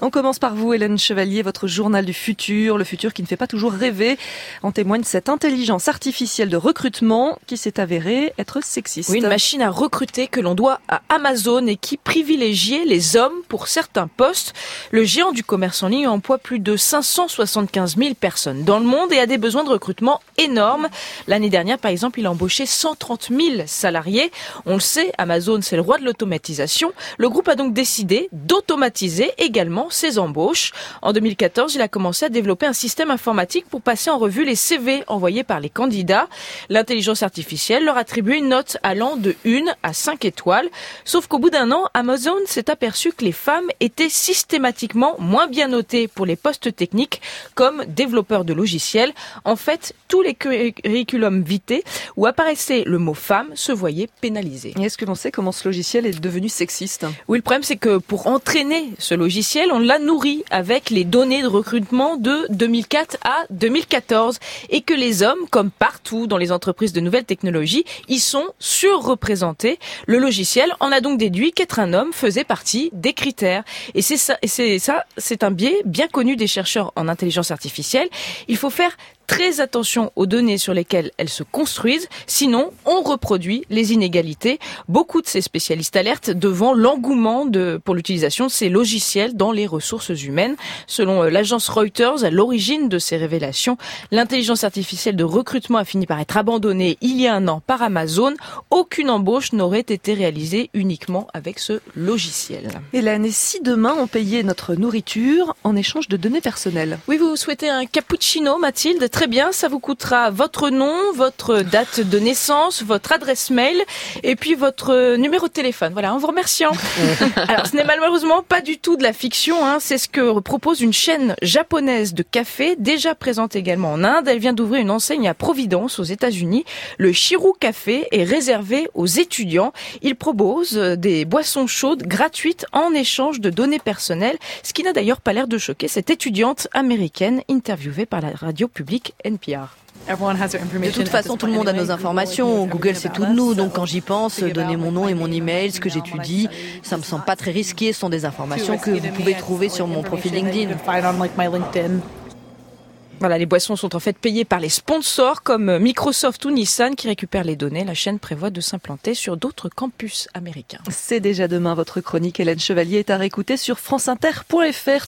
On commence par vous, Hélène Chevalier, votre journal du futur, le futur qui ne fait pas toujours rêver. En témoigne cette intelligence artificielle de recrutement qui s'est avérée être sexiste. Une machine à recruter que l'on doit à Amazon et qui privilégiait les hommes pour certains postes. Le géant du commerce en ligne emploie plus de 575 000 personnes dans le monde et a des besoins de recrutement énormes. L'année dernière, par exemple, il a embauché 130 000 salariés. On le sait, Amazon, c'est le roi de l'automatisation. Le groupe a donc décidé d'automatiser également ses embauches. En 2014, il a commencé à développer un système informatique pour passer en revue les CV envoyés par les candidats. L'intelligence artificielle leur attribue une note allant de 1 à 5 étoiles. Sauf qu'au bout d'un an, Amazon s'est aperçu que les femmes étaient systématiquement moins bien notées pour les postes techniques comme développeurs de logiciels. En fait, tous les curriculums vitae où apparaissait le mot femme se voyaient pénalisés. Est-ce que l'on sait comment ce logiciel est devenu sexiste? Oui, le problème c'est que pour entraîner ce logiciel, on l'a nourri avec les données de recrutement de 2004 à 2014 et que les hommes, comme partout dans les entreprises de nouvelles technologies, y sont surreprésentés. Le logiciel en a donc déduit qu'être un homme faisait partie des critères. Et c'est ça, c'est c'est un biais bien connu des chercheurs en intelligence artificielle. Il faut faire très attention aux données sur lesquelles elles se construisent, sinon on reproduit les inégalités. Beaucoup de ces spécialistes alertent devant l'engouement de, pour l'utilisation de ces logiciels dans les ressources humaines. Selon euh, l'agence Reuters, à l'origine de ces révélations, l'intelligence artificielle de recrutement a fini par être abandonnée il y a un an par Amazon. Aucune embauche n'aurait été réalisée uniquement avec ce logiciel. Et si demain on payait notre nourriture en échange de données personnelles? Oui, vous souhaitez un cappuccino, Mathilde? Très bien, ça vous coûtera votre nom, votre date de naissance, votre adresse mail et puis votre numéro de téléphone. Voilà, en vous remerciant. Alors, ce n'est malheureusement pas du tout de la fiction, hein. c'est ce que propose une chaîne japonaise de café, déjà présente également en Inde. Elle vient d'ouvrir une enseigne à Providence, aux États-Unis. Le Shiru Café est réservé aux étudiants. Il propose des boissons chaudes gratuites en échange de données personnelles, ce qui n'a d'ailleurs pas l'air de choquer cette étudiante américaine interviewée par la radio publique NPR. De toute façon, tout le monde a nos informations. Google, c'est tout de nous. Donc, quand j'y pense, donner mon nom et mon email, ce que j'étudie, ça me semble pas très risqué. Ce sont des informations que vous pouvez trouver sur mon profil LinkedIn. Voilà, les boissons sont en fait payées par les sponsors comme Microsoft ou Nissan qui récupèrent les données. La chaîne prévoit de s'implanter sur d'autres campus américains. C'est déjà demain votre chronique. Hélène Chevalier est à réécouter sur franceinter.fr.